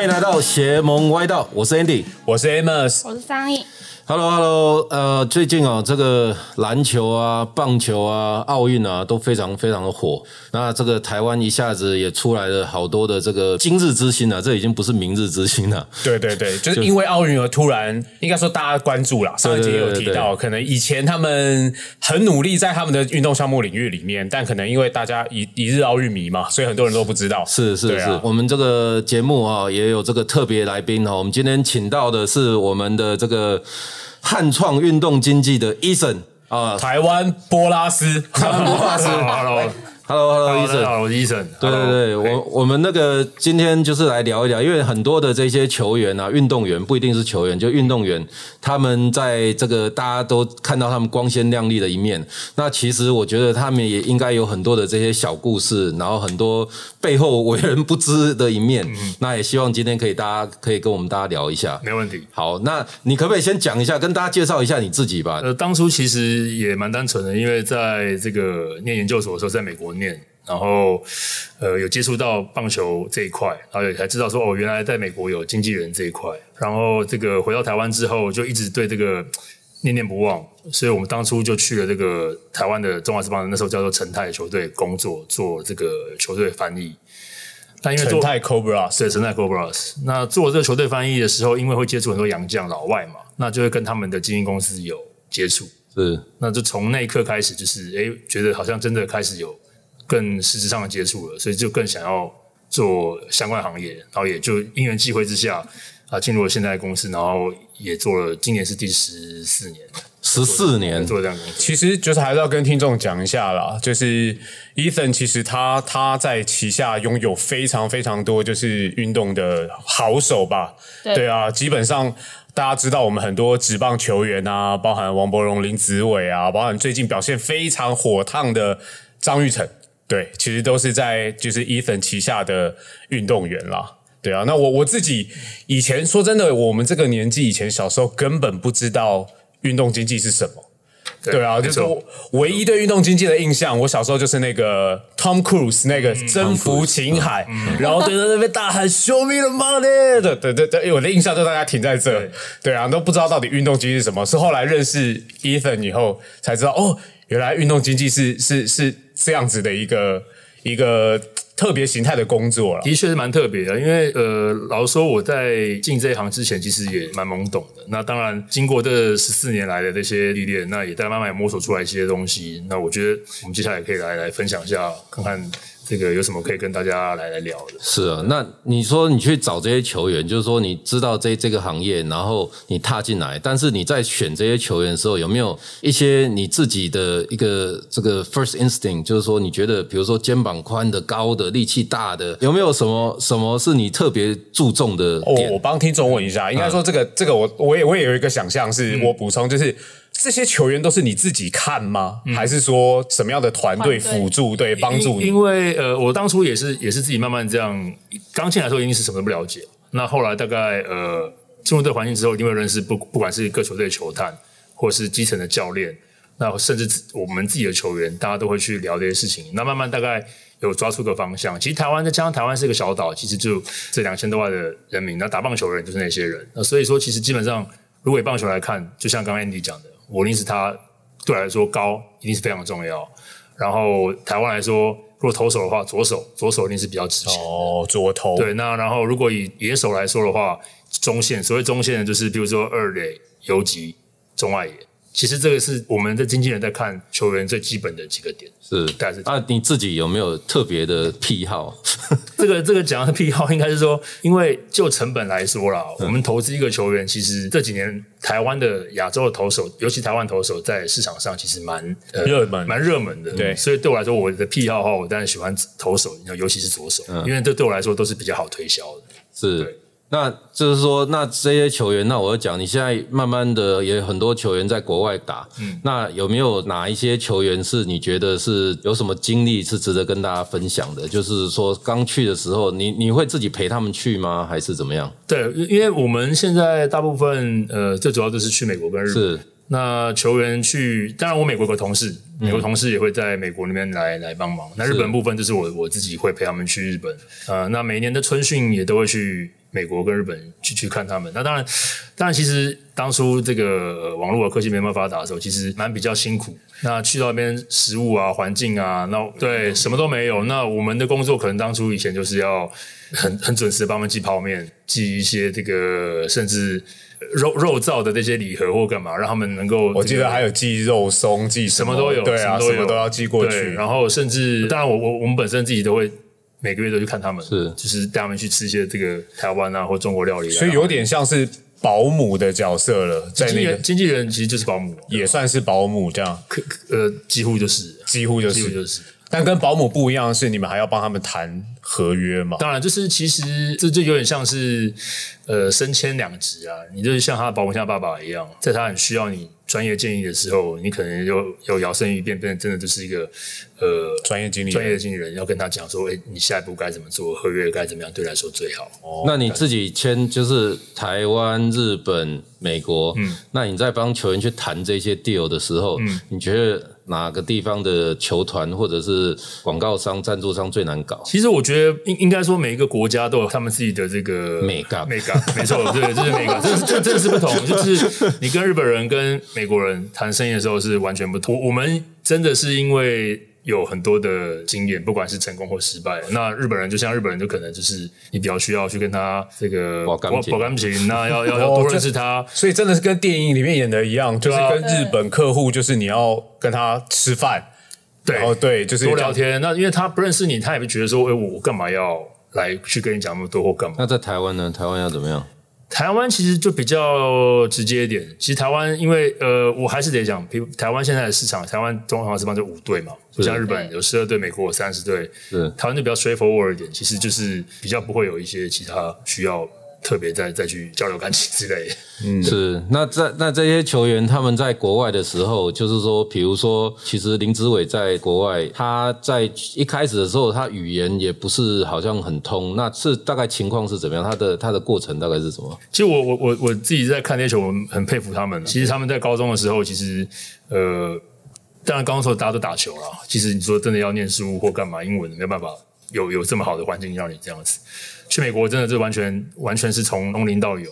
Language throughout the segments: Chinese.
欢迎来到邪门歪道，我是 Andy。我是 Amos，我是张毅，Hello，Hello，呃，最近啊，这个篮球啊、棒球啊、奥运啊都非常非常的火。那这个台湾一下子也出来了好多的这个今日之星啊，这已经不是明日之星了。对对对，就是因为奥运而突然，应该说大家关注了。上一集也有提对到，可能以前他们很努力在他们的运动项目领域里面，但可能因为大家一一日奥运迷嘛，所以很多人都不知道。是是是，我们这个节目啊也有这个特别来宾哈，我们今天请到的是我们的这个汉创运动经济的 Eason 啊。台湾波拉斯，波拉斯 Hello，，Hello Hello 大家 Eason。好，我是医生。对对对，我我们那个今天就是来聊一聊，因为很多的这些球员啊，运动员不一定是球员，就运动员，他们在这个大家都看到他们光鲜亮丽的一面。那其实我觉得他们也应该有很多的这些小故事，然后很多背后为人不知的一面。那也希望今天可以大家可以跟我们大家聊一下。没问题。好，那你可不可以先讲一下，跟大家介绍一下你自己吧？呃，当初其实也蛮单纯的，因为在这个念研究所的时候，在美国念，然后呃有接触到棒球这一块，然后也才知道说哦，原来在美国有经纪人这一块。然后这个回到台湾之后，就一直对这个念念不忘，所以我们当初就去了这个台湾的中华职棒，那时候叫做陈泰球队工作，做这个球队翻译。但因为做陈泰 Cobra，对，陈泰 Cobras。那做这个球队翻译的时候，因为会接触很多洋将老外嘛，那就会跟他们的经纪公司有接触。是那就从那一刻开始，就是诶，觉得好像真的开始有更实质上的接触了，所以就更想要做相关行业，然后也就因缘际会之下啊，进入了现在的公司，然后也做了，今年是第十四年，十四年，做这样的公司。其实就是还是要跟听众讲一下啦，就是 Ethan 其实他他在旗下拥有非常非常多就是运动的好手吧，对啊，基本上大家知道我们很多职棒球员啊，包含王柏荣、林子伟啊，包含最近表现非常火烫的张玉成，对，其实都是在就是 Ethan 旗下的运动员啦。对啊，那我我自己以前说真的，我们这个年纪以前小时候根本不知道运动经济是什么。对啊，就是我唯一对运动经济的印象，我小时候就是那个 Tom Cruise 那个征服情海，然后对着那边大喊 “Show me the money”，对对对对，我的印象就大家停在这。对啊，都不知道到底运动经济是什么，是后来认识 Ethan 以后才知道，哦，原来运动经济是是是这样子的一个一个特别形态的工作了。的确是蛮特别的，因为呃，老实说我在进这一行之前，其实也蛮懵懂的。那当然，经过这十四年来的这些历练，那也在慢慢摸索出来一些东西。那我觉得我们接下来可以来来分享一下，看看这个有什么可以跟大家来来聊的。是啊，那你说你去找这些球员，就是说你知道这这个行业，然后你踏进来，但是你在选这些球员的时候，有没有一些你自己的一个这个 first instinct，就是说你觉得，比如说肩膀宽的、高的、力气大的，有没有什么什么是你特别注重的哦我帮听众问一下，应该说这个这个我我也我也有一个想象，是我补充，就是这些球员都是你自己看吗？还是说什么样的团队辅助对帮助你因？为呃，我当初也是也是自己慢慢这样，刚进来的时候一定是什么都不了解。那后来大概呃进入这个环境之后，一定会认识不不管是各球队的球探，或是基层的教练，那甚至我们自己的球员，大家都会去聊这些事情。那慢慢大概有抓出个方向。其实台湾再加上台湾是一个小岛，其实就这两千多万的人民，那打棒球的人就是那些人。那所以说，其实基本上如果以棒球来看，就像刚刚 Andy 讲的，我一定是他对我来说高一定是非常重要。然后台湾来说，如果投手的话，左手左手一定是比较值钱。哦，左投对，那然后如果以野手来说的话，中线所谓中线就是比如说二垒、游击、中外野，其实这个是我们的经纪人在看球员最基本的几个点。是大概是啊，你自己有没有特别的癖好？这个这个讲的癖好应该是说，因为就成本来说啦，嗯我们投资一个球员，其实这几年台湾的亚洲的投手，尤其台湾投手在市场上其实蛮呃热门蛮热门的。对所以对我来说，我的癖好的话，我当然喜欢投手，尤其是左手，嗯因为这对我来说都是比较好推销的。是对。那就是说，那这些球员，那我要讲，你现在慢慢的也有很多球员在国外打，嗯那有没有哪一些球员是你觉得是有什么经历是值得跟大家分享的？就是说刚去的时候，你你会自己陪他们去吗？还是怎么样？对，因为我们现在大部分呃，最主要就是去美国跟日本。是那球员去，当然我美国有个同事，美国同事也会在美国那边来来帮忙。那日本部分就是我我自己会陪他们去日本。呃，那每年的春训也都会去美国跟日本去去看他们。那当然，当然，其实当初这个呃网络的科技没那么发达的时候，其实蛮比较辛苦。那去到那边食物啊、环境啊，那对什么都没有。那我们的工作可能当初以前就是要很很准时地帮他们寄泡面，寄一些这个甚至肉肉燥的那些礼盒或干嘛，让他们能够我记得还有寄肉松，寄什什么都有，对啊，什么都要寄过去。然后甚至，当然我我我们本身自己都会每个月都去看他们，是就是带他们去吃一些这个台湾啊或中国料理啊，所以有点像是保姆的角色了，在那个经纪人经纪人其实就是保姆，也算是保姆这样，可呃几乎就是几乎就是。几乎就是。但跟保姆不一样的是，你们还要帮他们谈合约嘛？当然，就是其实这就有点像是呃升迁两职啊，你就是像他的保姆像爸爸一样，在他很需要你专业建议的时候，你可能又又摇身一变，变成真的就是一个呃专业经理人专业的经理人，要跟他讲说，哎，你下一步该怎么做，合约该怎么样，对他来说最好。那你自己签就是台湾、日本、美国，嗯，那你在帮球员去谈这些 deal 的时候，嗯，你觉得哪个地方的球团或者是广告商、赞助商最难搞？其实我觉得应应该说每一个国家都有他们自己的这个美感美感，没错，对，这是美感，这是这真的是不同。就是你跟日本人跟美国人谈生意的时候是完全不同。我我们真的是因为有很多的经验，不管是成功或失败。那日本人就像日本人，就可能就是你比较需要去跟他这个保感情保感情，那要要要多认识他。所以真的是跟电影里面演的一样，就是跟日本客户，就是你要跟他吃饭，对然后对，就是。多聊天。那因为他不认识你，他也不觉得说，哎，我干嘛要来去跟你讲那么多或干嘛？那在台湾呢？台湾要怎么样？台湾其实就比较直接一点。其实台湾，因为呃，我还是得讲，台湾现在的市场，台湾中华职棒就五队嘛，不像日本有十二队，美国有三十队，是台湾就比较 straightforward 一点，其实就是比较不会有一些其他需要特别再再去交流感情之类的。是，那在那这些球员他们在国外的时候，就是说，比如说，其实林志伟在国外，他在一开始的时候，他语言也不是好像很通，那是大概情况是怎么样？他的他的过程大概是什么？其实我我我我自己在看那些球，我很佩服他们。其实他们在高中的时候，其实呃，当然高中的时候大家都打球了。其实你说真的要念书或干嘛，英文没有办法有有这么好的环境让你这样子。去美国真的是完全完全是从从零到有。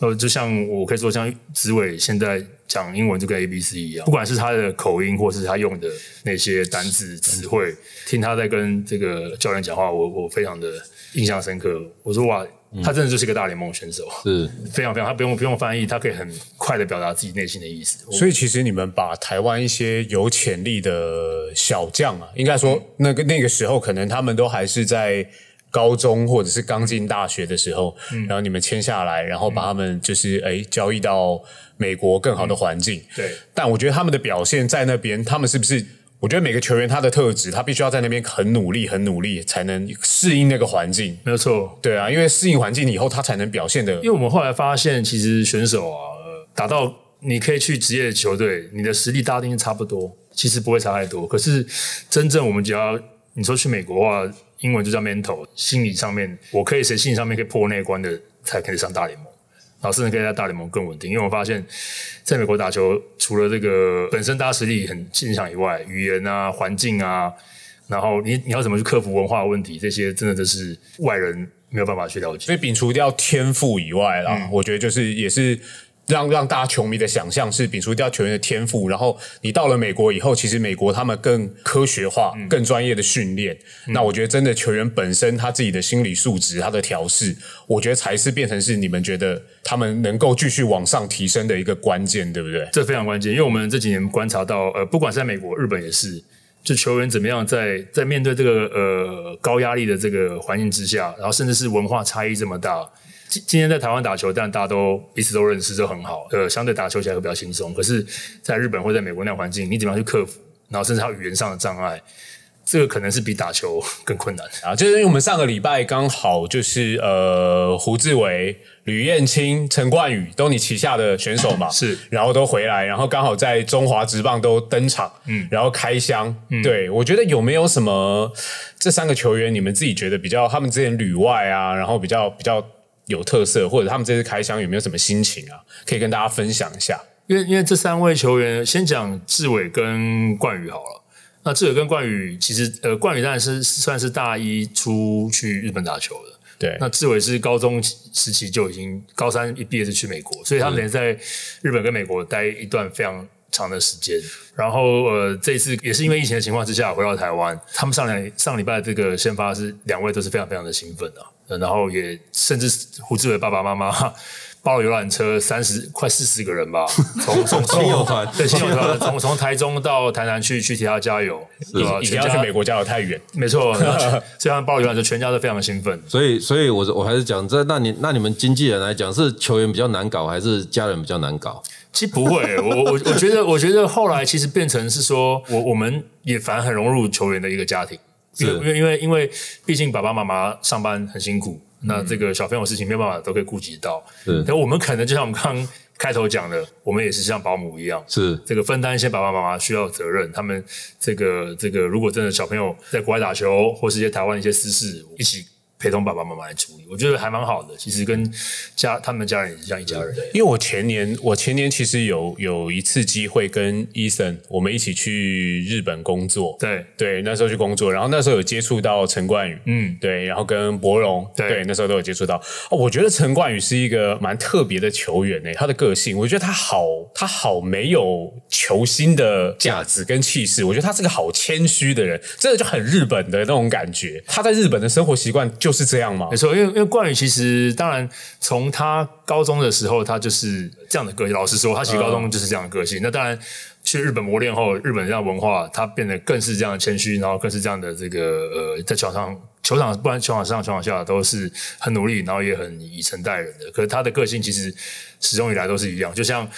呃，就像我可以说，像子伟现在讲英文就跟 A B C 一样，不管是他的口音，或是他用的那些单字词汇，听他在跟这个教练讲话，我我非常的印象深刻。我说哇，他真的就是一个大联盟选手。是非常非常，他不用不用翻译，他可以很快的表达自己内心的意思。所以其实你们把台湾一些有潜力的小将啊，应该说那个那个时候可能他们都还是在高中或者是刚进大学的时候，然后你们签下来，然后把他们就是哎交易到美国更好的环境。对，但我觉得他们的表现在那边，他们是不是？我觉得每个球员他的特质，他必须要在那边很努力、很努力，才能适应那个环境。没有错。对啊，因为适应环境以后，他才能表现的因为我们后来发现，其实选手啊，呃打到你可以去职业球队，你的实力大定差不多，其实不会差太多。可是真正我们只要你说去美国的话，英文就叫 mental，心理上面我可以谁心理上面可以破那关的，才可以上大联盟。然后甚至可以在大联盟更稳定，因为我发现，在美国打球，除了这个本身大家实力很欣赏以外，语言啊、环境啊，然后你你要怎么去克服文化问题，这些真的都是外人没有办法去了解。所以摒除掉天赋以外啦，我觉得就是也是让让大家球迷的想象是摒除掉球员的天赋，然后你到了美国以后，其实美国他们更科学化、更专业的训练。那我觉得真的球员本身他自己的心理素质、他的调试，我觉得才是变成是你们觉得他们能够继续往上提升的一个关键，对不对？这非常关键，因为我们这几年观察到，呃，不管是在美国、日本也是，就球员怎么样在在面对这个呃高压力的这个环境之下，然后甚至是文化差异这么大。今今天在台湾打球，但大家都彼此都认识，就很好，呃，相对打球起来会比较轻松。可是，在日本或在美国那样环境，你怎么样去克服？然后甚至还有语言上的障碍，这个可能是比打球更困难。啊，就是因为我们上个礼拜刚好就是呃胡志伟、吕彦青、陈冠宇都你旗下的选手嘛，是然后都回来，然后刚好在中华职棒都登场，嗯，然后开箱，对我觉得有没有什么这三个球员你们自己觉得比较他们之前旅外啊，然后比较比较有特色，或者他们这次开箱有没有什么心情啊，可以跟大家分享一下？因为因为这三位球员，先讲志伟跟冠宇好了。那志伟跟冠宇，其实呃，冠宇当然是算是大一出去日本打球的。对那志伟是高中时期就已经高三一毕业就去美国，所以他们连在日本跟美国待一段非常长的时间。然后呃，这次也是因为疫情的情况之下回到台湾，他们上两上礼拜这个先发是两位都是非常非常的兴奋啊，然后也甚至胡志伟爸爸妈妈。包了游览车三十快四十个人吧，从从亲友团 对亲友团从从台中到台南去去替他加油，对吧？以前要去美国加油太远，没错，然后 所以他们包了游览车，全家都非常兴奋。所以，所以我我还是讲这，那你那你们经纪人来讲，是球员比较难搞，还是家人比较难搞？其实不会，我我我觉得，我觉得后来其实变成是说，我我们也反而很融入球员的一个家庭，因为因为因为毕竟爸爸妈妈上班很辛苦，那这个小朋友事情没有办法都可以顾及到，是。但我们可能就像我们刚刚开头讲的，我们也是像保姆一样，是。这个分担一些爸爸妈妈需要的责任，他们这个这个如果真的小朋友在国外打球，或是一些台湾一些私事，一起陪同爸爸妈妈来处理，我觉得还蛮好的。其实跟家他们家人也是像一家人。因为我前年我前年其实有有一次机会跟伊森我们一起去日本工作，对对，那时候去工作，然后那时候有接触到陈冠宇，嗯对，然后跟博荣，对那时候都有接触到。哦，我觉得陈冠宇是一个蛮特别的球员诶，他的个性，我觉得他好，他好没有球星的架子跟气势，我觉得他是个好谦虚的人，真的就很日本的那种感觉。他在日本的生活习惯就是这样吗没？错，因为因为冠宇其实当然从他高中的时候，他就是这样的个性。老实说，他其实高中就是这样的个性。那当然去日本磨练后，日本这样文化，他变得更是这样的谦虚，然后更是这样的这个呃，在球场球场不然球场上球场下都是很努力，然后也很以诚待人的。可是他的个性其实始终以来都是一样，就像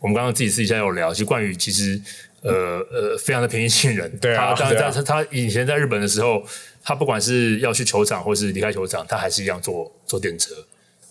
我们刚刚自己私底下有聊，其实冠宇其实呃呃非常的平易近人。对啊他他对啊他他他以前在日本的时候，他不管是要去球场或是离开球场，他还是一样坐坐电车。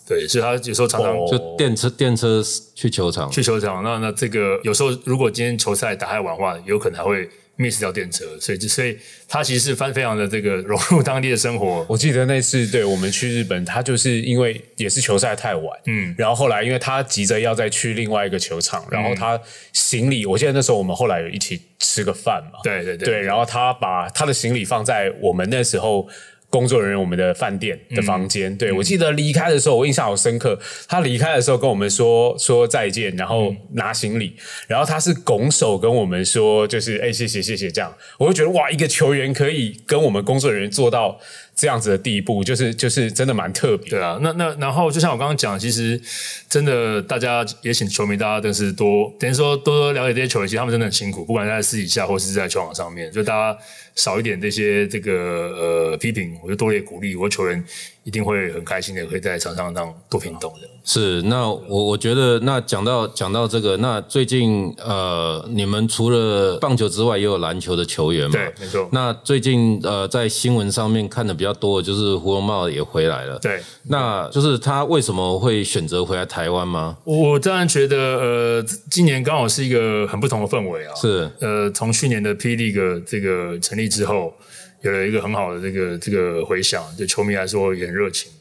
对，所以他有时候常常哦就电车电车去球场，去球场，那那这个有时候如果今天球赛打太晚的话，有可能还会 miss 掉电车，所以就所以他其实是非非常的这个融入当地的生活。我记得那次对我们去日本，他就是因为也是球赛太晚，嗯，然后后来因为他急着要再去另外一个球场，然后他行李，我记得那时候我们后来有一起吃个饭嘛，对对对对，然后他把他的行李放在我们那时候。工作人员，我们的饭店的房间，对我记得离开的时候，我印象好深刻。他离开的时候跟我们说说再见，然后拿行李，然后他是拱手跟我们说，就是哎、谢谢谢谢这样，我就觉得哇，一个球员可以跟我们工作人员做到这样子的地步，就是就是真的蛮特别。对啊，那那然后就像我刚刚讲，其实真的大家也请球迷，大家真是多等于说多多了解这些球员，其实他们真的很辛苦，不管在私底下或是在球场上面，就大家少一点这些这个呃批评，我就多一点鼓励，我球员一定会很开心的，可以在场上当多平动的。是，那我我觉得，那讲到讲到这个，那最近呃，你们除了棒球之外，也有篮球的球员嘛？对，没错。那最近呃，在新闻上面看的比较多的就是胡荣茂也回来了。对，那就是他为什么会选择回来台湾吗？我当然觉得，呃，今年刚好是一个很不同的氛围啊。是呃，从去年的 P League 这个成立之后，有了一个很好的这个这个回响，对球迷来说也很热情。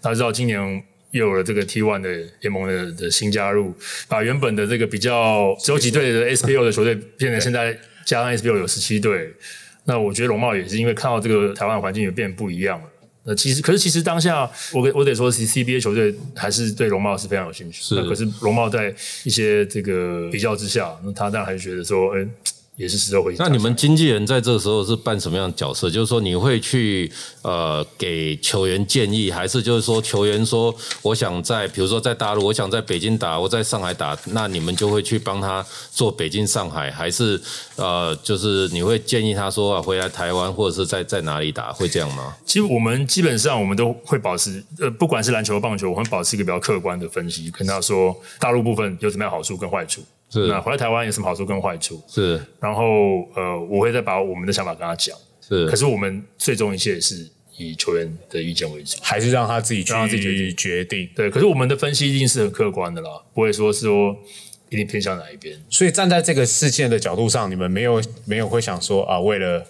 大家知道今年又有了这个 T One 的联盟的的新加入，把原本的这个比较只有几队的 SPO 的球队变成现在加上 SPO 有十七队。那我觉得龙茂也是因为看到这个台湾环境也变不一样了。那其实，可是其实当下，我跟我得说其实 C B A 球队还是对龙茂是非常有兴趣。是那可是龙茂在一些这个比较之下，那他当然还是觉得说，哎、也是时候回。那你们经纪人在这个时候是扮什么样的角色？就是说你会去呃给球员建议，还是就是说球员说我想在比如说在大陆，我想在北京打，我在上海打，那你们就会去帮他做北京、上海，还是呃就是你会建议他说、啊、回来台湾或者是在在哪里打，会这样吗？其实我们基本上我们都会保持，呃，不管是篮球、棒球，我们保持一个比较客观的分析，跟他说大陆部分有什么样好处跟坏处，是那回来台湾有什么好处跟坏处，是然后呃，我会再把我们的想法跟他讲。是可是我们最终一切是以球员的意见为主。还是让他自己去让他自己决定决定。对，可是我们的分析一定是很客观的啦，不会说是说一定偏向哪一边。所以站在这个事件的角度上，你们没有没有会想说啊，为了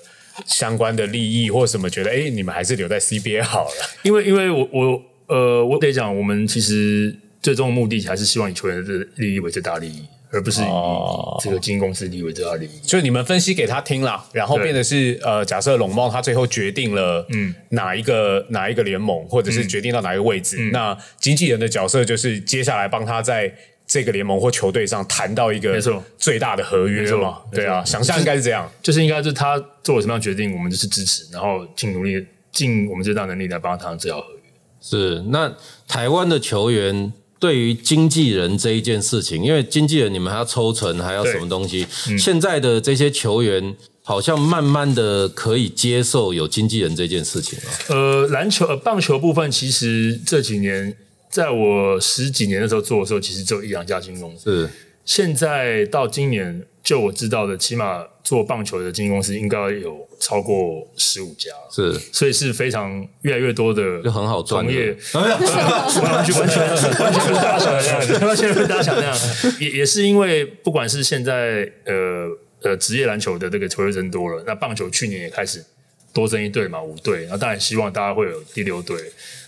相关的利益或什么，觉得哎，你们还是留在 CBA 好了。因为因为我我呃，我得讲，我们其实最终的目的还是希望以球员的利益为最大利益，而不是以哦。这个经纪公司利益为最大利益。就你们分析给他听啦，然后对。变得是呃，假设龙猫他最后决定了嗯。哪一个哪一个联盟，或者是决定到哪一个位置，那经纪人的角色就是接下来帮他在这个联盟或球队上谈到一个没错。最大的合约嘛，对啊，想象应该是这样。就是应该是他做了什么样的决定，我们就是支持，然后尽努力尽我们最大能力来帮他谈最好合约。是，那台湾的球员对于经纪人这一件事情，因为经纪人你们还要抽成，还要什么东西？现在的这些球员好像慢慢的可以接受有经纪人这件事情了。呃，篮球、呃棒球部分，其实这几年，在我十几年的时候做的时候，其实只有一两家经纪公司。是现在到今年，就我知道的，起码做棒球的经纪公司应该有超过十五家，是，所以是非常越来越多的就很好赚的。同业，完全完全完全不是大家想的那样，完全不是大家想的。那样。也也是因为不管是现在呃呃职业篮球的这个球队增多了，那棒球去年也开始多增一队嘛，五队，然后当然希望大家会有第六队。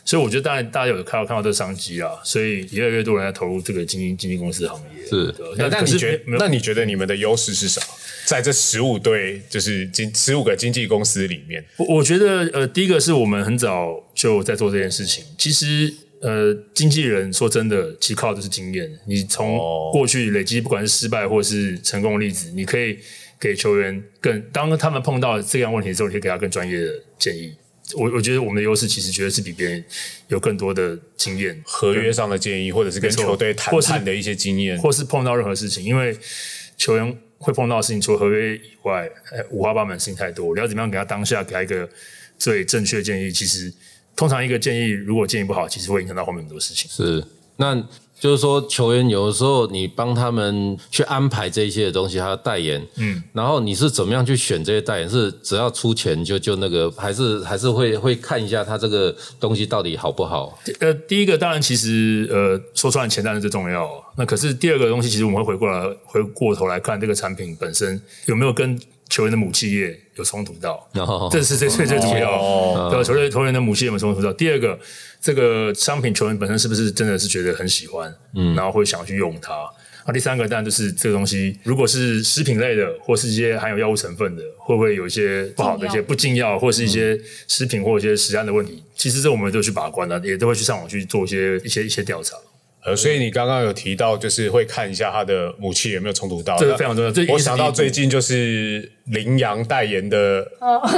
所以我觉得，当然大家有看到看到这个商机啊，所以越来越多人在投入这个经纪经纪公司行业。是对那那你觉得那你觉得你们的优势是什么？在这十五对就是经十五个经纪公司里面，我我觉得，呃，第一个是我们很早就在做这件事情。其实，呃，经纪人说真的，其实靠的是经验。你从哦过去累积，不管是失败或是成功的例子，你可以给球员更当他们碰到这样问题的时候，你可以给他更专业的建议。我我觉得我们的优势其实绝对是比别人有更多的经验，合约上的建议，或者是跟球队谈判的一些经验，或是碰到任何事情，因为球员会碰到的事情，除了合约以外，呃五花八门的事情太多。你要怎么样给他当下给他一个最正确的建议？其实通常一个建议如果建议不好，其实会影响到后面很多事情。是，那就是说球员有的时候你帮他们去安排这一些的东西，还要代言，嗯，然后你是怎么样去选这些代言？是只要出钱就就那个，还是还是会会看一下他这个东西到底好不好？呃，第一个当然其实呃说穿了钱当然是最重要。那可是第二个东西，其实我们会回过来回过头来看这个产品本身有没有跟球员的母企业有冲突到。然后这是最最最主要哦。对吧，球队球员的母系有没有冲突到？第二个，这个商品球员本身是不是真的是觉得很喜欢，嗯，然后会想去用它？那第三个当然就是这个东西，如果是食品类的，或是一些含有药物成分的，会不会有一些不好的一些不禁药，或是一些食品或一些食安的问题？其实这我们都去把关的，也都会去上网去做一些一些一些调查。呃，所以你刚刚有提到，就是会看一下他的武器有没有冲突到，这个非常重要这我想到最近就是羚羊代言的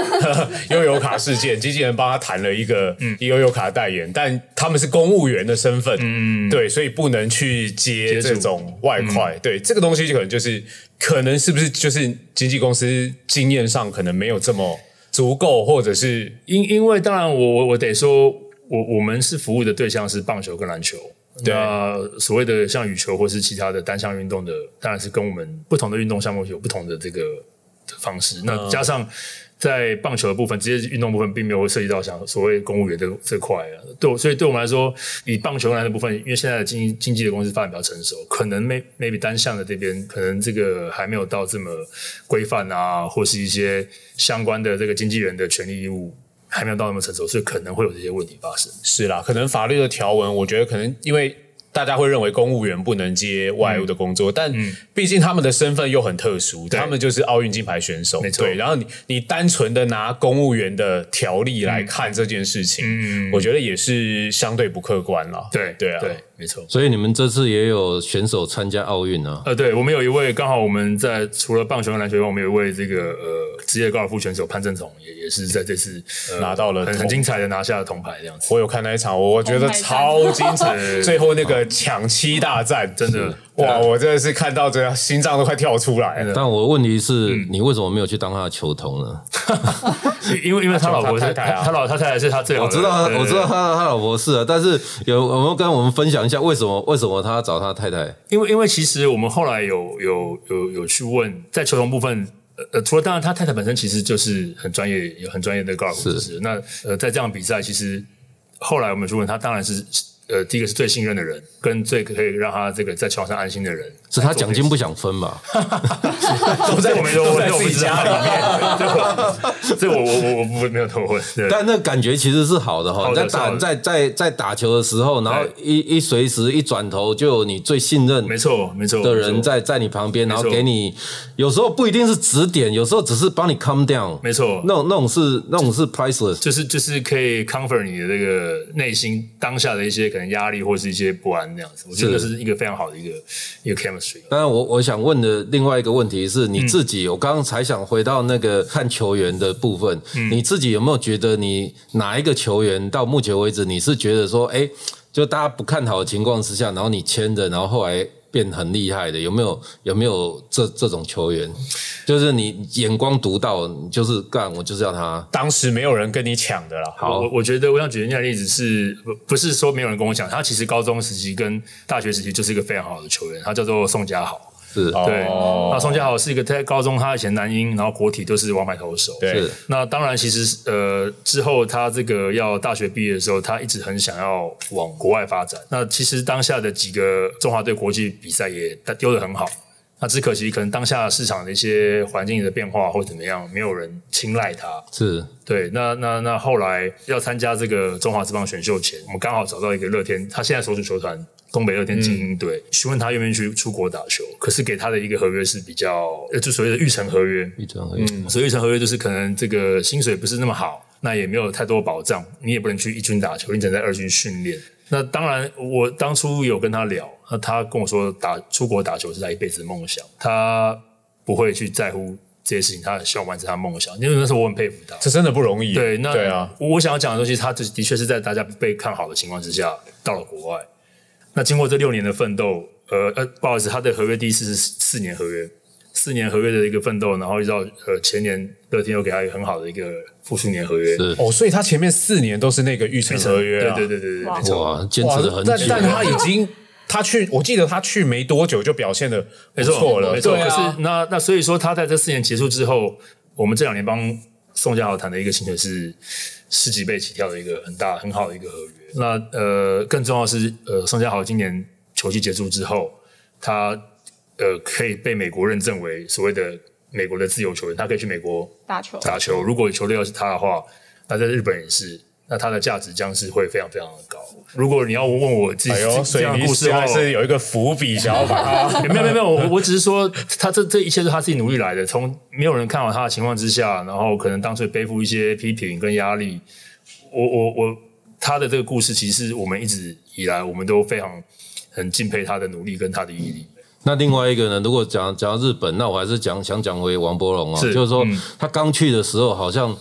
悠游卡事件，经纪人帮他谈了一个悠游卡代言，但他们是公务员的身份，嗯，对，所以不能去接这种外快。对，这个东西就可能就是可能是不是就是经纪公司经验上可能没有这么足够，或者是因因为当然我，我我得说，我我们是服务的对象是棒球跟篮球。对那所谓的像羽球或是其他的单项运动的，当然是跟我们不同的运动项目有不同的这个的方式。那加上在棒球的部分，职业运动部分并没有涉及到像所谓公务员这这块啊。对，所以对我们来说，以棒球来的部分，因为现在的经经济的公司发展比较成熟，可能 may maybe 单项的这边可能这个还没有到这么规范啊，或是一些相关的这个经纪人的权利义务。还没有到那么成熟，所以可能会有这些问题发生。是啦，可能法律的条文，我觉得可能因为大家会认为公务员不能接外务的工作，但毕竟他们的身份又很特殊，他们就是奥运金牌选手，没错对。然后你你单纯的拿公务员的条例来看这件事情，嗯我觉得也是相对不客观了。对对啊，对，没错。所以你们这次也有选手参加奥运啊？呃，对，我们有一位刚好我们在除了棒球和篮球以外，我们有一位这个呃职业高尔夫选手潘正统，也也是在这次、呃、拿到了很很精彩的拿下了铜牌这样子。我有看那一场，我觉得超精彩，最后那个抢七大战，真的哇！我真的是看到这样，心脏都快跳出来了。但我的问题是、你为什么没有去当他的球童呢？因 为因为他老婆是他太太啊他老他太太是他最好的，我知道他，我知道，他他老婆是啊，但是有有没有跟我们分享一下为什么为什么他要找他太太？因为因为其实我们后来有有有有去问，在球童部分。呃呃，除了当然，他太太本身其实就是很专业，有很专业的高尔夫知识。那呃，在这样比赛，其实后来我们去问他，当然是呃，第一个是最信任的人，跟最可以让他这个在床上安心的人。是他奖金不想分嘛？都在我没说，都在我自己家里面。这我我我我不没有头昏。对，但那感觉其实是好的哈。好你在打好的在在在打球的时候，然后一一随时一转头就有你最信任没错没错的人在在你旁边，然后错给你有时候不一定是指点，有时候只是帮你 calm down。没错那种那种是那种是 priceless。就是就是可以 comfort 你的这个内心当下的一些可能压力或是一些不安那样子，我觉得这是是一个非常好的一个一个 chemistry。当然，我我想问的另外一个问题是，你自己，嗯我刚刚才想回到那个看球员的部分，嗯你自己有没有觉得你哪一个球员到目前为止，你是觉得说，哎，就大家不看好的情况之下，然后你签的，然后后来变很厉害的，有没有有没有这这种球员？就是你眼光独到，你就是干，我就是要他。当时没有人跟你抢的啦。好我我觉得我想举人家的例子是不不是说没有人跟我讲，他其实高中时期跟大学时期就是一个非常好的球员，他叫做宋家豪。是对，哦那宋家豪是一个在高中他以前男英，然后国体都是王牌投手。对是，那当然，其实呃之后他这个要大学毕业的时候，他一直很想要往国外发展。那其实当下的几个中华队国际比赛也他丢得很好。那只可惜，可能当下市场的一些环境的变化或怎么样，没有人青睐他。是对，那那那后来要参加这个中华职棒选秀前，我们刚好找到一个乐天，他现在所属球团东北乐天精英队，询问他愿不愿意去出国打球，可是给他的一个合约是比较，呃，就所谓的预成合约。预成合约嗯。所以预成合约就是可能这个薪水不是那么好，那也没有太多保障，你也不能去一军打球，你只能在二军训练。那当然，我当初有跟他聊，那他跟我说打出国打球是他一辈子的梦想，他不会去在乎这些事情，他希望完成他梦想。因为那时候我很佩服他，这真的不容易。对，那对啊，我想要讲的东西，他的的确是在大家被看好的情况之下到了国外。那经过这六年的奋斗，呃呃，不好意思，他的合约第一次是四年合约，四年合约的一个奋斗，然后一直到呃前年乐天又给他一个很好的一个复数年合约，是哦，所以他前面四年都是那个预成合约啊。对对对对对，哇没错。哇，坚持的很久。但但他已经他去，我记得他去没多久就表现的不没错错了，没错。可是那那所以说他在这四年结束之后，我们这两年帮宋家豪谈的一个薪水是十几倍起跳的一个很大很好的一个合约。那呃，更重要的是，呃，宋家豪今年球季结束之后，他呃可以被美国认证为所谓的美国的自由球员，他可以去美国打球，打球。如果球队要是他的话，那在日本也是。那他的价值将是会非常非常的高。如果你要问我自己哎呦，所这样以你现的故事的话，在是有一个伏笔，想要把它 没有没有没有，我我只是说，他这这一切是他自己努力来的。从没有人看好他的情况之下，然后可能当初背负一些批评跟压力。我我我，他的这个故事，其实我们一直以来我们都非常很敬佩他的努力跟他的毅力。那另外一个呢？如果讲讲到日本，那我还是讲想讲回王伯龙啊，是就是说、嗯他刚去的时候，好像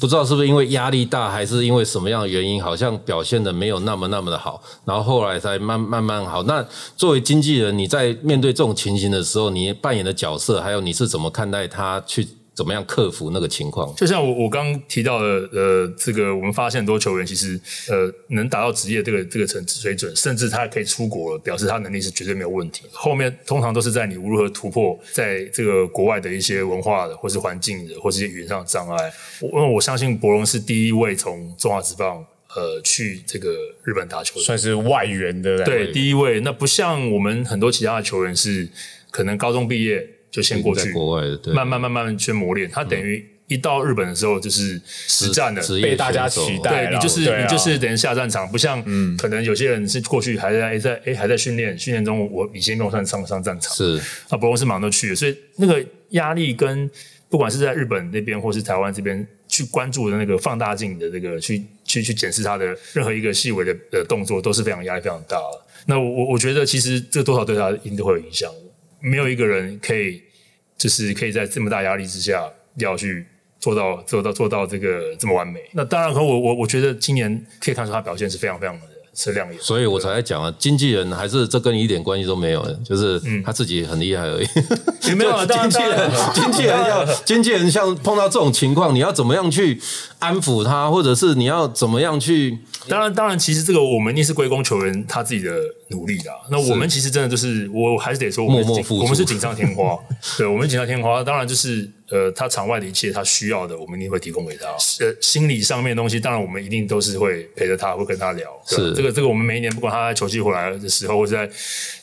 不知道是不是因为压力大，还是因为什么样的原因，好像表现的没有那么那么的好，然后后来才慢慢慢好。那作为经纪人，你在面对这种情形的时候，你扮演的角色，还有你是怎么看待他去怎么样克服那个情况？就像我我刚刚提到的，呃，这个我们发现很多球员其实呃能达到职业这个这个层水准，甚至他可以出国了，表示他能力是绝对没有问题。后面通常都是在你如何突破在这个国外的一些文化的，或是环境的，或是一些语言上的障碍。我因为我相信博龙是第一位从中华职棒呃去这个日本打球算是外援的对，第一位。那不像我们很多其他的球员是可能高中毕业就先过在去，国外的，对，慢慢慢慢去磨练。他等于一到日本的时候就是实战的。被大家期待对你就是、你就是等于下战场，不像可能有些人是过去还在诶在诶还在训练，训练中我以前没有算上上战场，是。啊，博龙是马上都去了，所以那个压力跟不管是在日本那边或是台湾这边去关注的那个放大镜的这个去去去检视他的任何一个细微的的动作都是非常压力非常大的。那我我我觉得其实这多少对他一定都会有影响，没有一个人可以就是可以在这么大压力之下要去。做到做到做到这个这么完美，那当然，和我我我觉得今年可以看出他表现是非常非常的是亮眼，所以我才在讲啊，经纪人还是这跟你一点关系都没有的，就是他自己很厉害而已。有没有啊，经纪人经纪人要经纪人像碰到这种情况，你要怎么样去安抚他，或者是你要怎么样去当然，当然，其实这个我们一定是归功球员他自己的努力的。那我们其实真的就是，我还是得说，我们是默默付出我们是锦上添花。对，我们锦上添花，当然就是呃，他场外的一切他需要的，我们一定会提供给他。呃，心理上面的东西，当然我们一定都是会陪着他，会跟他聊。是这个这个，我们每一年不管他在球季回来的时候，或者在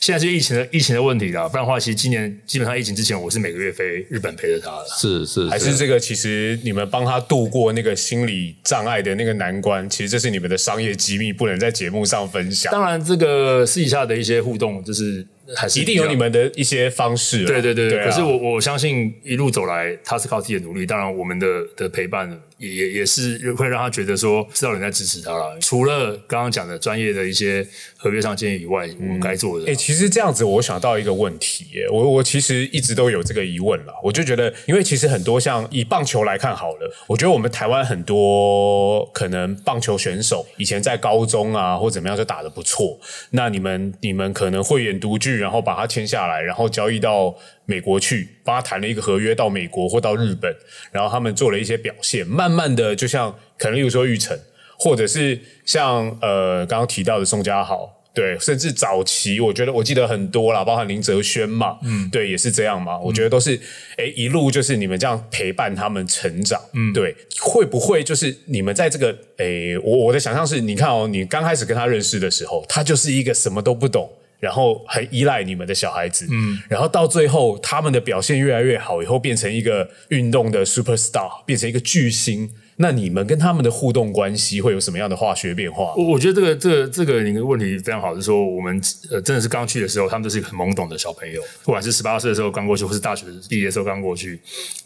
现在是疫情的疫情的问题啦，不然的话，其实今年基本上疫情之前，我是每个月飞日本陪着他的。是是还是这个，其实你们帮他度过那个心理障碍的那个难关，其实这是你们的商业机密，不能在节目上分享。当然，这个私底下的一些互动，就是还是一定有你们的一些方式啦。对对对，对啊可是我我相信一路走来，他是靠自己的努力。当然，我们的的陪伴也也也是会让他觉得说，知道人在支持他了。除了刚刚讲的专业的一些合约上建议以外，我们该做的，哎、其实这样子，我想到一个问题耶，我我其实一直都有这个疑问了。我就觉得，因为其实很多像以棒球来看好了，我觉得我们台湾很多可能棒球选手以前在高中啊或怎么样就打得不错，那你们你们可能会演独具，然后把他签下来，然后交易到美国去，帮他谈了一个合约到美国或到日本，然后他们做了一些表现，慢慢的就像可能例如说玉成。或者是像呃刚刚提到的宋家豪，对，甚至早期我觉得我记得很多啦，包含林哲轩嘛，嗯，对，也是这样嘛。我觉得都是诶一路就是你们这样陪伴他们成长，嗯，对，会不会就是你们在这个诶我我的想象是，你看哦，你刚开始跟他认识的时候，他就是一个什么都不懂。然后很依赖你们的小孩子，嗯，然后到最后他们的表现越来越好，以后变成一个运动的 super star，变成一个巨星。那你们跟他们的互动关系会有什么样的化学变化？我我觉得这个这个这个你的问题非常好，是说我们呃真的是刚去的时候，他们都是一个很懵懂的小朋友，不管是十八岁的时候刚过去，或是大学毕业的时候刚过去，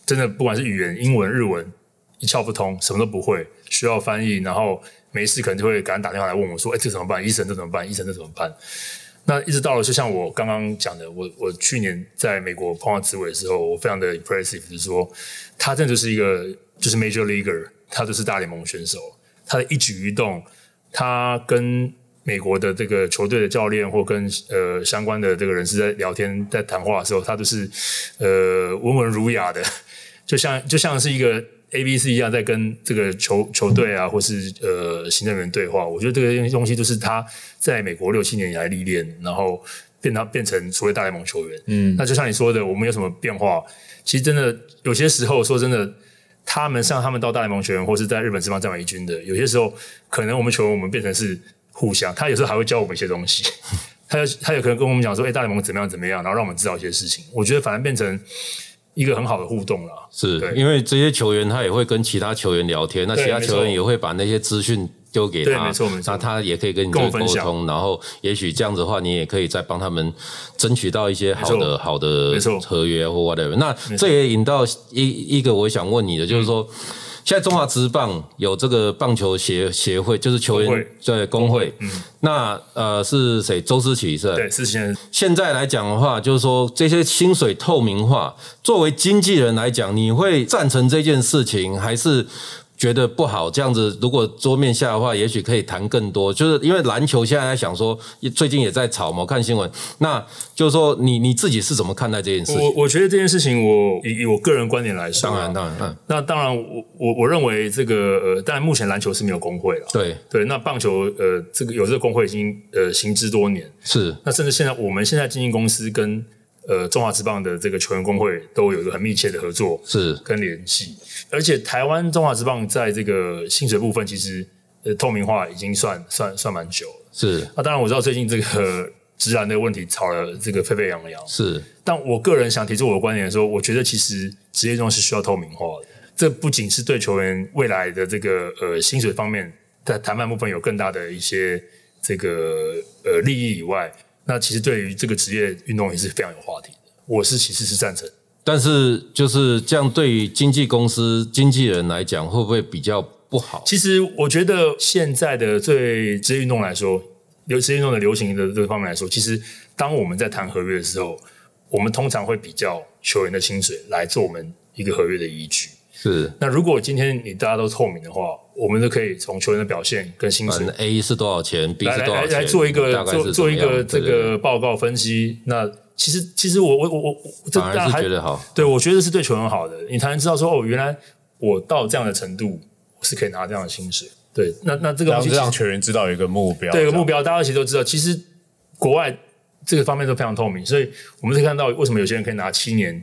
真的不管是语言英文、日文一窍不通，什么都不会，需要翻译，然后没事可能就会赶紧打电话来问我说：“哎，这怎么办？医生这怎么办？医生这怎么办？”那一直到了，就像我刚刚讲的，我我去年在美国碰到紫伟的时候，我非常的 impressive，就是说他真的就是一个就是 major leaguer，他就是大联盟选手，他的一举一动，他跟美国的这个球队的教练或跟呃相关的这个人士在聊天在谈话的时候，他都是呃温文儒雅的，就像就像是一个 A B C 一样，在跟这个球球队啊或是呃行政人员对话。我觉得这个东西就是他在美国六七年以来历练，然后变他变成所谓大联盟球员。嗯，那就像你说的，我们有什么变化？其实真的有些时候说真的。他们像他们到大联盟球员，或是在日本职棒站满一军的，有些时候可能我们球员我们变成是互相，他有时候还会教我们一些东西，他有他有可能跟我们讲说，哎、大联盟怎么样怎么样，然后让我们知道一些事情。我觉得反而变成一个很好的互动了。是因为这些球员他也会跟其他球员聊天，那其他球员也会把那些资讯丢给他，没错没错那他也可以跟你做跟我分享沟通，然后也许这样子的话，你也可以再帮他们争取到一些好的好的合约或 whatever。那这也引到一一个我想问你的，就是说。嗯现在中华职棒有这个棒球协协会，就是球员会对工会。嗯，那呃是谁？周思齐是吧？对，是现在现在来讲的话，就是说这些薪水透明化，作为经纪人来讲，你会赞成这件事情，还是觉得不好？这样子，如果桌面下的话，也许可以谈更多。就是因为篮球现在在想说，最近也在炒嘛，我看新闻。那就是说，你你自己是怎么看待这件事我情？我觉得这件事情我，以以我个人观点来说啊，当然，当然，嗯，那当然我，我我认为这个呃，当然目前篮球是没有工会了。对，对，那棒球呃，这个有这个工会已经呃行之多年，是那甚至现在我们现在经纪公司跟呃中华职棒的这个球员工会都有一个很密切的合作是，跟联系，而且台湾中华职棒在这个薪水部分其实呃透明化已经算算算蛮久了。是那当然我知道最近这个 直男的问题吵了这个沸沸扬扬，是，但我个人想提出我的观点的时候，我觉得其实职业中是需要透明化的。这不仅是对球员未来的这个呃薪水方面在谈判部分有更大的一些这个呃利益以外，那其实对于这个职业运动也是非常有话题的。我是其实是赞成。但是就是这样，对于经纪公司、经纪人来讲，会不会比较不好？其实我觉得现在的对职业运动来说，流职业运动的流行的这个方面来说，其实当我们在谈合约的时候，我们通常会比较球员的薪水来做我们一个合约的依据。是，那如果今天你大家都透明的话，我们都可以从球员的表现跟薪水反正 A 是多少钱，B 来来来是多少钱，来做一个做做一个这个报告分析。那其实其实我我我我这大家还是觉得好。对我觉得是对球员好的，你才能知道说哦，原来我到这样的程度，我是可以拿这样的薪水。对，那那这个东西让球员知道有一个目标，对有个目标。大家其实都知道，其实国外这个方面都非常透明，所以我们可以看到为什么有些人可以拿七年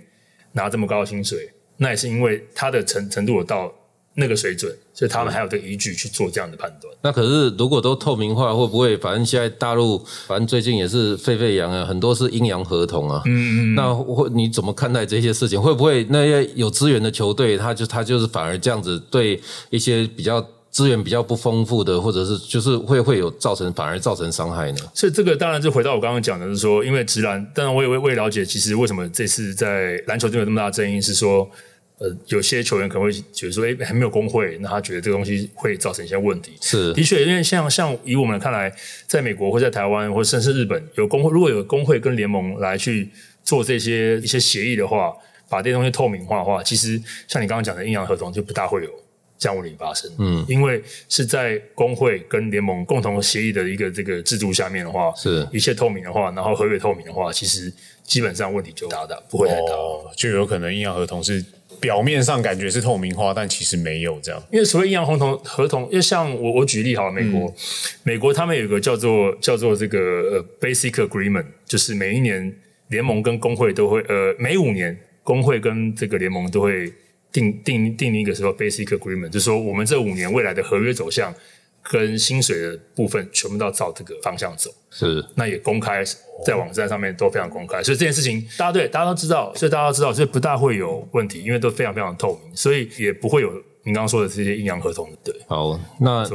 拿这么高的薪水，那也是因为他的程程度有到那个水准，所以他们还有这个依据去做这样的判断。那可是如果都透明化，会不会？反正现在大陆，反正最近也是沸沸扬扬，很多是阴阳合同啊。嗯嗯。那会你怎么看待这些事情？会不会那些有资源的球队，他就他就是反而这样子对一些比较资源比较不丰富的，或者是就是会会有造成反而造成伤害呢？所以这个当然就回到我刚刚讲的，是说，因为直男，当然我也为为了解，其实为什么这次在篮球队有那么大争议，是说。呃，有些球员可能会觉得说，哎，还没有工会，那他觉得这个东西会造成一些问题。是，的确，因为像像以我们看来，在美国或在台湾，或甚至日本，有工会，如果有工会跟联盟来去做这些一些协议的话，把这些东西透明化的话，其实像你刚刚讲的阴阳合同，就不大会有这样问题发生。嗯，因为是在工会跟联盟共同协议的一个这个制度下面的话，是一切透明的话，然后合约透明的话，其实基本上问题就大的不会太大，就有可能阴阳合同是。表面上感觉是透明化，但其实没有这样。因为所谓阴阳合同合同，因为像我我举例好，美国美国他们有一个叫做叫做这个呃 Basic Agreement，就是每一年联盟跟工会都会呃每五年工会跟这个联盟都会定定定一个什么 Basic Agreement，就是说我们这五年未来的合约走向。跟薪水的部分全部都要照这个方向走，是。那也公开在网站上面都非常公开，所以这件事情大家对大家都知道，所以大家都知道，所以不大会有问题，因为都非常非常透明，所以也不会有你刚刚说的这些阴阳合同。对，好，那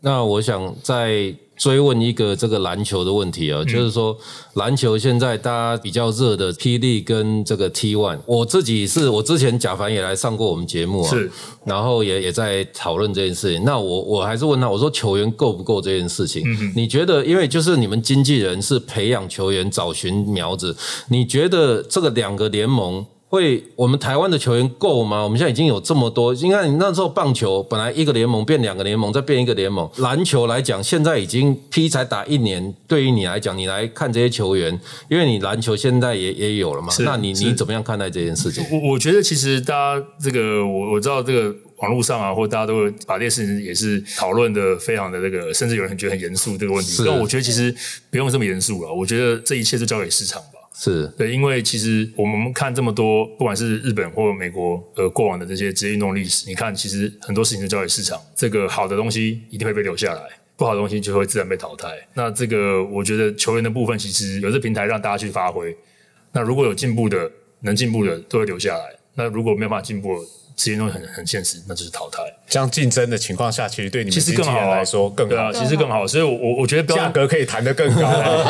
那我想再。追问一个这个篮球的问题啊，就是说篮球现在大家比较热的霹雳跟这个 T One，我自己是我之前贾凡也来上过我们节目啊，是，然后也也在讨论这件事情。那我我还是问他，我说球员够不够这件事情？嗯你觉得？因为就是你们经纪人是培养球员、找寻苗子，你觉得这个两个联盟？会我们台湾的球员够吗？我们现在已经有这么多。你看，你那时候棒球本来一个联盟变两个联盟，再变一个联盟。篮球来讲，现在已经 P 才打一年。对于你来讲，你来看这些球员，因为你篮球现在也也有了嘛。那你你怎么样看待这件事情？我我觉得其实大家这个我我知道这个网络上啊，或大家都会把这件事情也是讨论的非常的那个，甚至有人觉得很严肃这个问题。但我觉得其实不用这么严肃了。我觉得这一切都交给市场吧。是对，因为其实我们看这么多，不管是日本或美国呃过往的这些职业运动历史，你看其实很多事情都交给市场，这个好的东西一定会被留下来，不好的东西就会自然被淘汰。那这个我觉得球员的部分其实有这平台让大家去发挥，那如果有进步的，能进步的都会留下来，那如果没有办法进步。时间中很很现实，那就是淘汰。这样竞争的情况下，其实对你们其实更好来说更好，其实更好。所以，我我觉得价格可以谈得更高，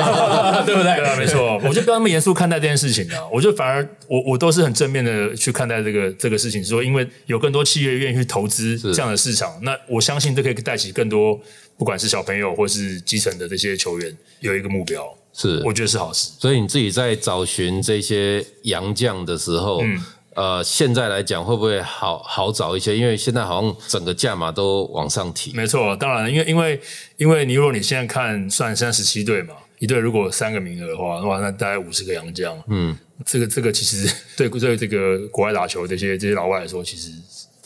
对不对？对啊，没错。我就不要那么严肃看待这件事情啊。我就反而我我都是很正面的去看待这个这个事情，说因为有更多企业愿意去投资这样的市场，那我相信这可以带起更多不管是小朋友或是基层的这些球员有一个目标，是我觉得是好事。所以你自己在找寻这些洋将的时候，嗯。呃，现在来讲会不会好好找一些？因为现在好像整个价码都往上提。没错，当然，因为因为因为你如果你现在看算现在十七队嘛，一队如果三个名额的话，哇，那大概五十个洋将。嗯，这个这个其实 对对这个国外打球这些这些老外来说，其实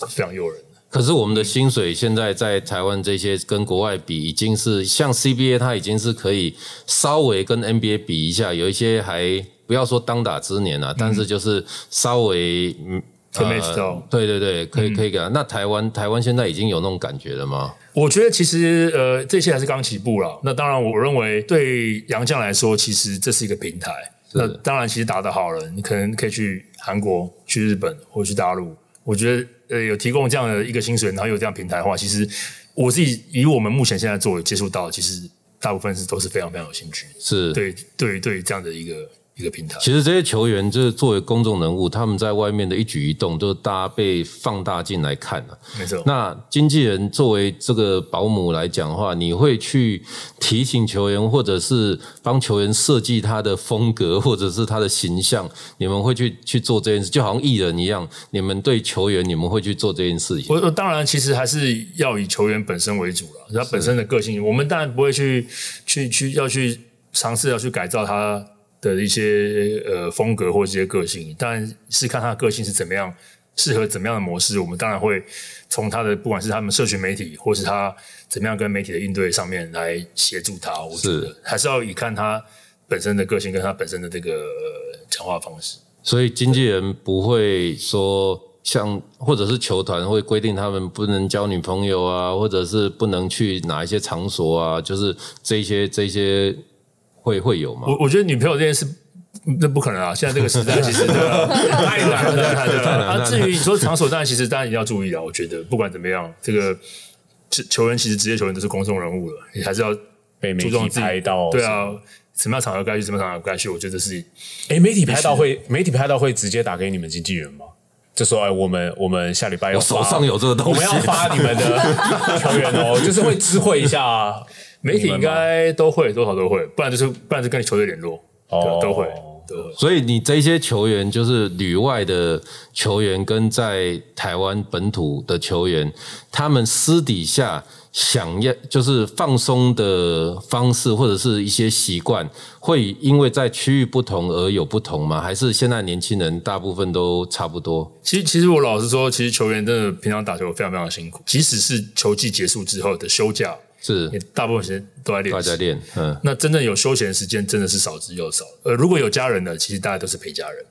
非常诱人。可是我们的薪水现在在台湾这些跟国外比，已经是像 CBA，它已经是可以稍微跟 NBA 比一下，有一些还。不要说当打之年啊，但是就是稍微嗯，呃，对对对，可以可以给他。那台湾台湾现在已经有那种感觉了吗？我觉得其实呃，这些还是刚起步了。那当然，我认为对杨绛来说，其实这是一个平台。那当然，其实打得好了，你可能可以去韩国、去日本或去大陆。我觉得呃，有提供这样的一个薪水，然后有这样平台的话，其实我自己以我们目前现在做接触到，其实大部分是都是非常非常有兴趣。是对对对，这样的一个。一个平台，其实这些球员就是作为公众人物，他们在外面的一举一动，都是大家被放大进来看的。没错。那经纪人作为这个保姆来讲的话，你会去提醒球员，或者是帮球员设计他的风格，或者是他的形象，你们会去去做这件事，就好像艺人一样，你们对球员，你们会去做这件事情。我当然，其实还是要以球员本身为主了，他本身的个性，我们当然不会去去去要去尝试要去改造他。的一些呃风格或一些个性，当然是看他的个性是怎么样，适合怎么样的模式。我们当然会从他的不管是他们社群媒体，或是他怎么样跟媒体的应对上面来协助他。我觉得还是要以看他本身的个性跟他本身的这个讲话方式。所以经纪人不会说像或者是球团会规定他们不能交女朋友啊，或者是不能去哪一些场所啊，就是这些这些会会有吗？我我觉得女朋友这件事。那不可能啊！现在这个时代其实 太难了，太难了。啊，至于你说场所，当然其实大家一定要注意啊。我觉得不管怎么样，这个球球员其实职业球员都是公众人物了，你还是要被媒注重体自己拍到。对啊，什么样场合该去，什么场合该去，我觉得是哎，媒体拍到会，媒体拍到会直接打给你们经纪人吗？就说哎，我们我们下礼拜要我手上有这个东西我们要发你们的球员哦，就是会知会一下。媒体应该都会多少都会，不然就是不然就跟你球队联络，都会都会。所以你这些球员就是旅外的球员，跟在台湾本土的球员，他们私底下想要就是放松的方式，或者是一些习惯，会因为在区域不同而有不同吗？还是现在年轻人大部分都差不多？其实，其实我老实说，其实球员真的平常打球非常非常辛苦，即使是球季结束之后的休假，是也大部分时间都在练习。大家练，嗯，那真正有休闲时间真的是少之又少。呃，如果有家人的，其实大家都是陪家人。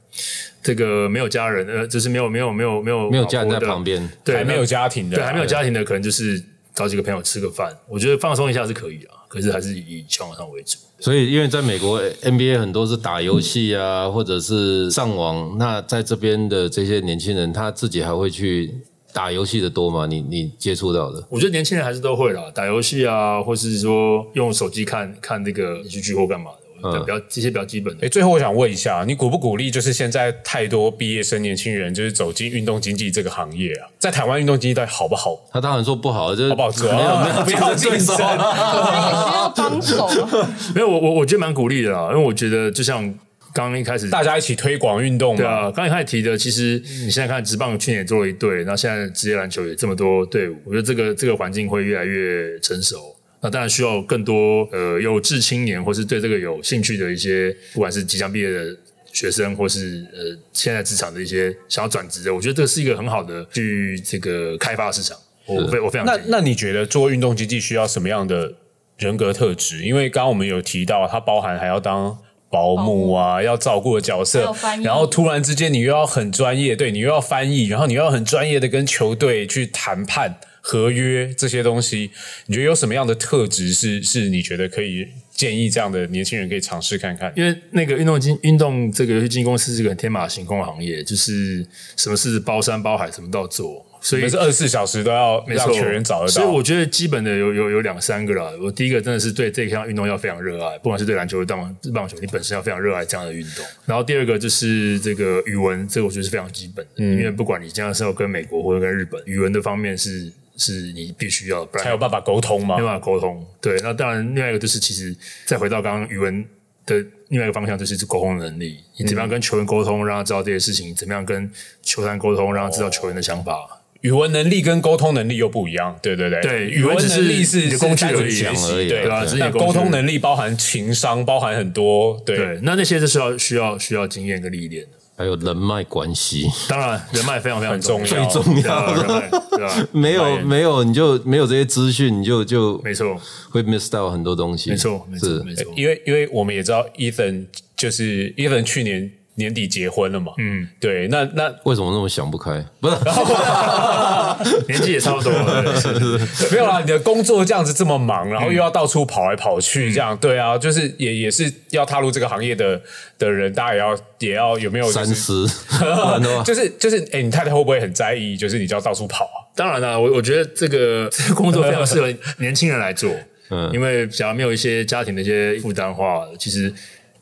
这个没有家人，呃，就是没有没有没有没有没有家人在旁边，对，还没有家庭的，对还没有家庭的，可能就是找几个朋友吃个饭。我觉得放松一下是可以啊，可是还是以球网上为主。所以，因为在美国 NBA 很多是打游戏啊，或者是上网。那在这边的这些年轻人，他自己还会去打游戏的多吗？你你接触到的？我觉得年轻人还是都会啦，打游戏啊，或是说用手机看看这个连续剧或干嘛的，比较这些比较基本的。哎，最后我想问一下，你鼓不鼓励？就是现在太多毕业生年轻人就是走进运动经济这个行业啊，在台湾运动经济到底好不好？他当然说不好，就是好不好做？没有 没有不要竞争。需要帮手？没有，我我我觉得蛮鼓励的啦，因为我觉得就像刚刚一开始大家一起推广运动嘛。对啊，刚才一开始提的，其实你现在看职棒去年也做了一队，然后现在职业篮球也这么多队伍，我觉得这个这个环境会越来越成熟。那当然需要更多呃有志青年，或是对这个有兴趣的一些，不管是即将毕业的学生，或是呃现在职场的一些想要转职的，我觉得这是一个很好的去这个开发市场。我非我非常那那你觉得做运动经济需要什么样的人格特质？因为刚刚我们有提到，它包含还要当保姆啊，要照顾的角色然后突然之间你又要很专业，对你又要翻译，然后你又要很专业的跟球队去谈判合约这些东西，你觉得有什么样的特质是是你觉得可以建议这样的年轻人可以尝试看看？因为那个运动经运动这个游戏经纪公司是个很天马行空的行业，就是什么事包山包海，什么都要做，所以二十四小时都要让球员找得到。所以我觉得基本的有有有两三个啦。我第一个真的是对这项运动要非常热爱，不管是对篮球、棒棒球，你本身要非常热爱这样的运动。然后第二个就是这个语文，这个我觉得是非常基本的，嗯因为不管你将来是要跟美国或者跟日本，语文的方面是是你必须要，不然才有办法沟通嘛没。办法沟通。对，那当然，另外一个就是，其实再回到刚刚语文的另外一个方向，就是沟通能力。你怎么样跟球员沟通，让他知道这些事情；怎么样跟球探沟通，让他知道球员的想法。语文能力跟沟通能力又不一样，对对对。对语文能力是工具学习，对对那沟通能力包含情商，包含很多，对。对，那那些是需要需要需要经验跟历练的。还有人脉关系，当然，人脉非常非常重要最重要的。脉对 吧？没有没有，你就没有这些资讯，你就就没错，会 miss 到很多东西。没错，没错，是没错。因为因为我们也知道，Ethan 就是 Ethan 去年年底结婚了嘛，嗯，对，那那为什么那么想不开？不是，年纪也差不多了，没有啦，你的工作这样子这么忙，然后又要到处跑来跑去，这样、对啊，就是也也是要踏入这个行业的的人，大家也要也要有没有、就是、三思，就是就是，哎、你太太会不会很在意？就是你就要到处跑啊？当然了，我我觉得这个这个工作非常适合年轻人来做，嗯，因为假如没有一些家庭的一些负担的话，其实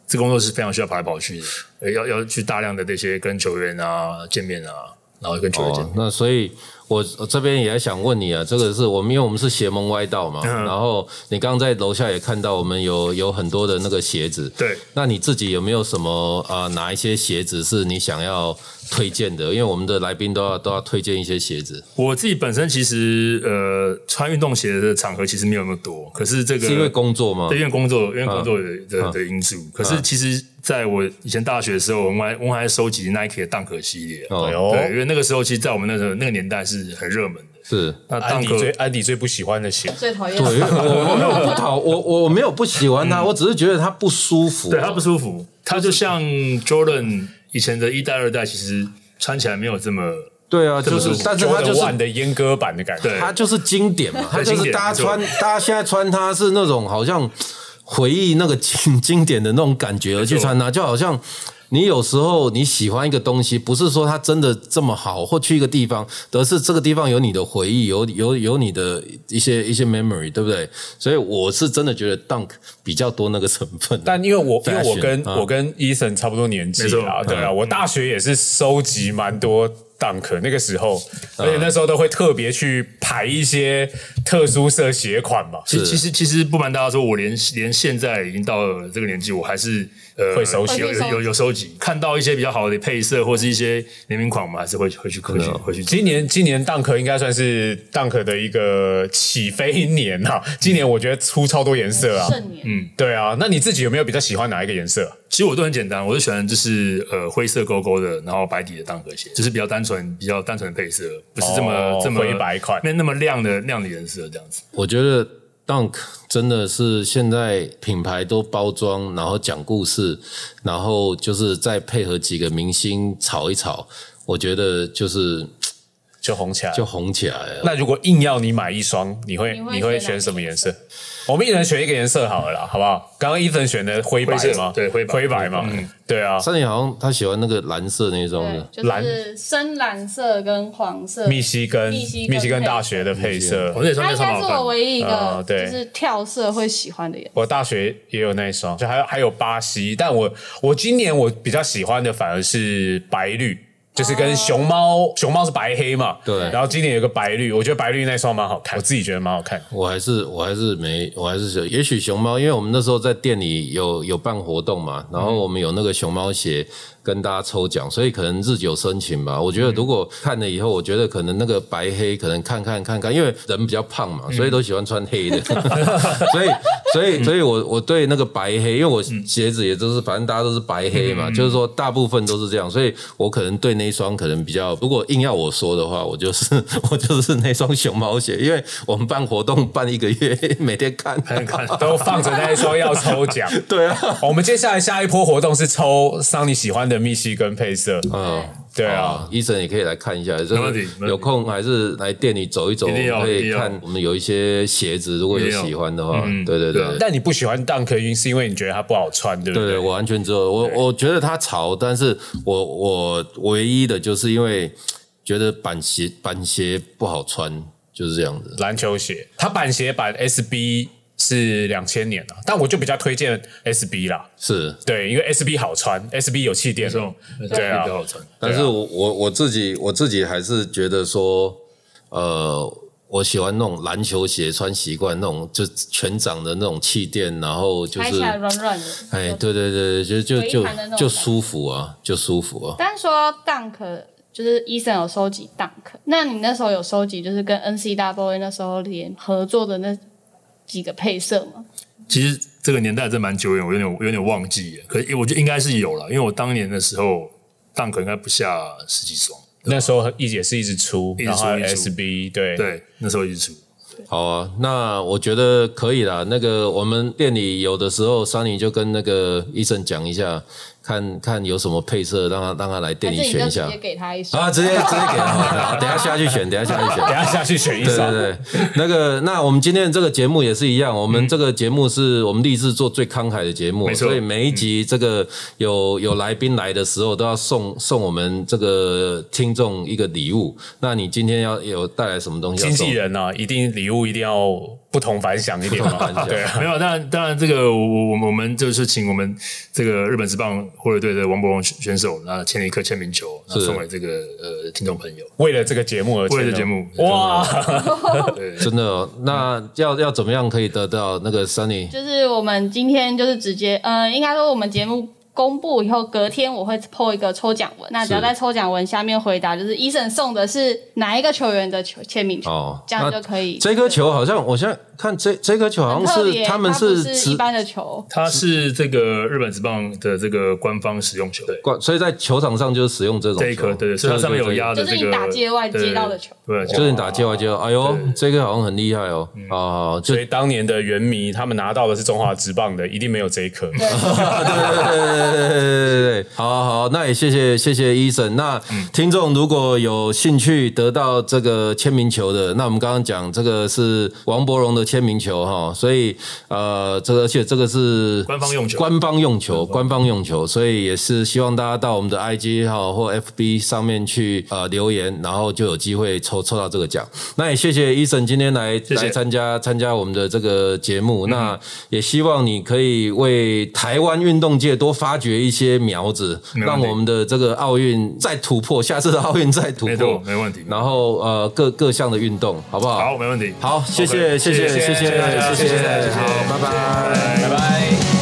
这工作是非常需要跑来跑去的，呃要要去大量的这些跟球员啊见面啊，然后跟球员见面。，哦那所以我我这边也想问你啊，这个是我们因为我们是邪门歪道嘛，嗯。然后你刚刚在楼下也看到我们有有很多的那个鞋子，对，那你自己有没有什么啊、呃哪一些鞋子是你想要推荐的？因为我们的来宾都要都要推荐一些鞋子，我自己本身其实呃穿运动鞋的场合其实没有那么多，可是这个是因为工作吗对，？因为工作，因为工作的嗯的的因素。可是其实在我以前大学的时候，我们还我们还收集 Nike 的 Dunk 系列。哦对，因为那个时候其实，在我们那个那个年代是很热门的。是。那安迪最安迪最不喜欢的鞋，最讨厌对，我我没有不讨我我没有不喜欢它，我只是觉得它不舒服。对它不舒服，它就像 Jordan 以前的一代、二代，其实穿起来没有这么对啊，就是但是它就是的阉割版的感觉。它就是经典嘛，它就是大家穿，大家现在穿它是那种好像回忆那个经经典的那种感觉而去穿它，就好像。你有时候你喜欢一个东西，不是说它真的这么好，或去一个地方，而是这个地方有你的回忆，有有有你的一些一些 memory，对不对？所以我是真的觉得 Dunk 比较多那个成分。但因为我因为我跟啊我跟 Eason 差不多年纪啊，对啊，嗯我大学也是收集蛮多 Dunk 那个时候，而且那时候都会特别去排一些特殊色鞋款嘛。其实其实其实不瞒大家说，我连连现在已经到了这个年纪，我还是呃会收集有有有有收集，看到一些比较好的配色或是一些联名款，我们还是会会去会去会去。今年今年 Dunk 应该算是 Dunk 的一个起飞年啊！今年我觉得出超多颜色啊，嗯，对啊。那你自己有没有比较喜欢哪一个颜色？其实我都很简单，我就喜欢就是呃灰色勾勾的，然后白底的蛋壳鞋，就是比较单纯比较单纯的配色，不是这么、哦这么灰白款没那么亮的亮的颜色这样子。我觉得 Dunk 真的是现在品牌都包装，然后讲故事，然后就是再配合几个明星炒一炒，我觉得就是就红起来。就红起来了。那如果硬要你买一双，你会你会选什么颜色？我们一人选一个颜色好了啦，好不好？刚刚 Ethan 选的灰白灰色吗？对灰白灰白嘛，嗯对啊。三姐好像他喜欢那个蓝色那种的，是深蓝色跟黄色，密西根密西根密西根大学的配色我，那双它应该是我那双蛮好看。唯一一个就是跳色会喜欢的颜色。我大学也有那一双，就还有还有巴西，但我我今年我比较喜欢的反而是白绿。就是跟熊猫，熊猫是白黑嘛，对然后今年有个白绿，我觉得白绿那双蛮好看，我自己觉得蛮好看。我还是我还是没，我还是想，也许熊猫，因为我们那时候在店里有有办活动嘛，然后我们有那个熊猫鞋跟大家抽奖，所以可能日久生情吧。我觉得如果看了以后，我觉得可能那个白黑可能看看看看，因为人比较胖嘛，所以都喜欢穿黑的，所以所以所以我我对那个白黑，因为我鞋子也都是反正大家都是白黑嘛，就是说大部分都是这样，所以我可能对那一双可能比较，如果硬要我说的话，我就是 我就是那双熊猫鞋，因为我们办活动办一个月，每天看。看看都放着那一双要抽奖。对啊，我们接下来下一波活动是抽桑尼喜欢的密西根配色。嗯，对啊啊，，医生也可以来看一下，有空还是来店里走一走，可以看我们有一些鞋子，如果有喜欢的话，嗯对对对。但你不喜欢 Dunk 云是因为你觉得它不好穿，对不对？我完全知道。我我觉得它潮，但是我我唯一的就是因为觉得板鞋板鞋不好穿，就是这样子。篮球鞋，它板鞋版 SB 是两千年了，但我就比较推荐 SB 啦。是，对，因为 SB 好穿，SB 有气垫这。种对啊比较好穿。但是我我我自己我自己还是觉得说，呃，我喜欢那种篮球鞋穿习惯那种，就全掌的那种气垫，然后就是软软的。哎，对对对，就就就就舒服啊，就舒服啊。但是说 Dunk 就是医生有收集 Dunk，那你那时候有收集就是跟 NCAA 那时候联合作的那几个配色吗？其实这个年代真蛮久远，我有点我有点忘记了。可是我觉得应该是有了，因为我当年的时候，Dunk 应该不下十几双。那时候一也是一直出，一直出然后 SB 对对，那时候一直出。好啊，那我觉得可以啦。那个我们店里有的时候，桑尼就跟那个医生讲一下，看看有什么配色，让他让他来店里选一下直接给他一双？啊，直接直接给他，好等下下去选，等下下去选。等下下去选一对双。对对，那个，那我们今天的这个节目也是一样，我们这个节目是我们立志做最慷慨的节目，没错所以每一集这个有有来宾来的时候，都要送送我们这个听众一个礼物。那你今天要有带来什么东西经？纪人呢、一定礼物一定要不同凡响一点。嘛对啊，没有，当然，当然，这个我我我我们就是请我们这个日本职棒火腿队的王博荣选手，那签了一颗签名球，那送给这个呃听众朋友。为了这个节目而为了节目。哇，对，真的哦、那要要怎么样可以得到那个 Sunny？就是我们今天就是直接，呃，应该说我们节目公布以后，隔天我会 po 一个抽奖文，那只要在抽奖文下面回答，就是医生送的是哪一个球员的球签名球，哦这样就可以。这颗球好像我现在看这这颗球好像是他们是持一般的球，它是这个日本职棒的这个官方使用球。对，挂，所以在球场上就是使用这种这一颗，对对，所以它上面有压的这个，就是你打界外接到的球。对，对就是你打界外接到，哎呦，这个好像很厉害哦，嗯。啊，所以当年的原迷他们拿到的是中华职棒的，一定没有这一颗。对对对对对对对对对，好好，那也谢谢谢谢医生。那听众如果有兴趣得到这个签名球的，那我们刚刚讲这个是王伯荣的签名球哈，所以呃，这个而且这个是官方用球。官方用球，官方用球，所以也是希望大家到我们的 IG 哈或 FB 上面去呃留言，然后就有机会抽抽到这个奖。那也谢谢医生今天来谢来参加参加我们的这个节目，那也希望你可以为台湾运动界多发掘一些苗子，让我们的这个奥运再突破，下次的奥运再突破，没问题然后呃各各项的运动，好不好？好，没问题。好，谢谢谢谢谢谢谢谢大家谢谢谢谢，好，拜拜。